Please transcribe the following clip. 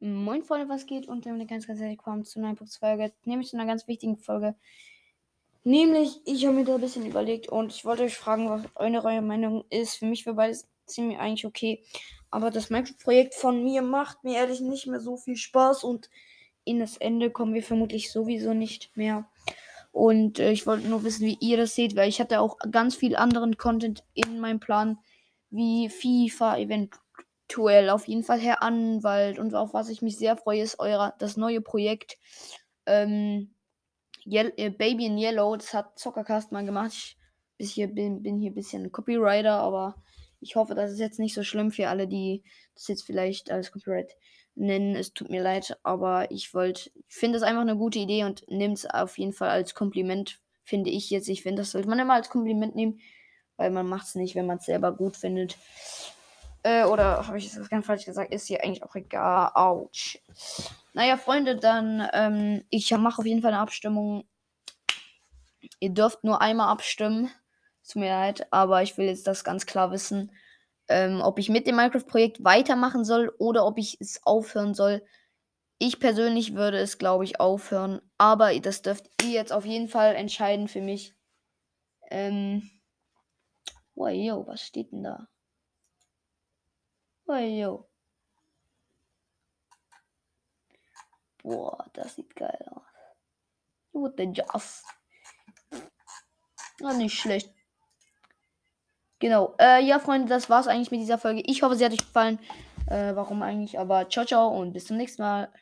Moin Freunde, was geht? Und damit ganz, ganz herzlich willkommen zu einer Folge, nämlich zu einer ganz wichtigen Folge. Nämlich, ich habe mir da ein bisschen überlegt und ich wollte euch fragen, was eure Meinung ist. Für mich wäre beides ziemlich eigentlich okay. Aber das Minecraft-Projekt von mir macht mir ehrlich nicht mehr so viel Spaß und in das Ende kommen wir vermutlich sowieso nicht mehr. Und äh, ich wollte nur wissen, wie ihr das seht, weil ich hatte auch ganz viel anderen Content in meinem Plan, wie FIFA, Event aktuell auf jeden Fall Herr Anwalt. Und auf was ich mich sehr freue, ist euer das neue Projekt ähm, Ye äh, Baby in Yellow. Das hat Zockercast mal gemacht. Ich bis hier, bin, bin hier ein bisschen Copywriter, aber ich hoffe, das ist jetzt nicht so schlimm für alle, die das jetzt vielleicht als Copyright nennen. Es tut mir leid, aber ich wollte, ich finde es einfach eine gute Idee und nehmt es auf jeden Fall als Kompliment, finde ich jetzt. Ich finde, das sollte man immer als Kompliment nehmen, weil man macht es nicht, wenn man es selber gut findet. Äh, oder habe ich das ganz falsch gesagt? Ist hier eigentlich auch egal. Autsch. Naja, Freunde, dann, ähm, ich mache auf jeden Fall eine Abstimmung. Ihr dürft nur einmal abstimmen. Tut mir leid, aber ich will jetzt das ganz klar wissen, ähm, ob ich mit dem Minecraft-Projekt weitermachen soll oder ob ich es aufhören soll. Ich persönlich würde es, glaube ich, aufhören. Aber das dürft ihr jetzt auf jeden Fall entscheiden für mich. Ähm. Wow, yo, was steht denn da? Yo. Boah, das sieht geil aus. The Jazz. Ah, nicht schlecht. Genau. Äh, ja, Freunde, das war's eigentlich mit dieser Folge. Ich hoffe, sie hat euch gefallen. Äh, warum eigentlich? Aber ciao, ciao und bis zum nächsten Mal.